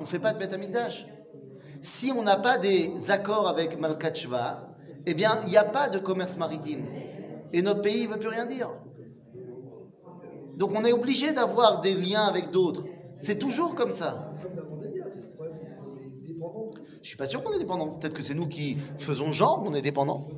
on ne fait pas de Beth Amikdash. Si on n'a pas des accords avec Malkat Shva, eh bien, il n'y a pas de commerce maritime. Et notre pays ne veut plus rien dire. Donc on est obligé d'avoir des liens avec d'autres. C'est toujours comme ça. Je ne suis pas sûr qu'on est dépendant. Peut-être que c'est nous qui faisons genre qu'on est dépendant.